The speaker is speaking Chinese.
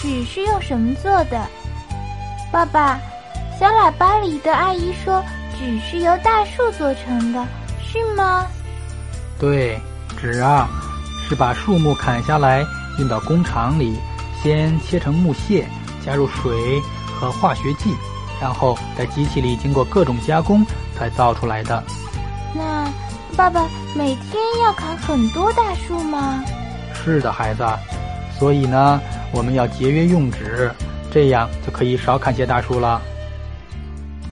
纸是用什么做的？爸爸，小喇叭里的阿姨说纸是由大树做成的，是吗？对，纸啊，是把树木砍下来运到工厂里，先切成木屑，加入水和化学剂，然后在机器里经过各种加工才造出来的。那爸爸每天要砍很多大树吗？是的，孩子。所以呢，我们要节约用纸，这样就可以少砍些大树了。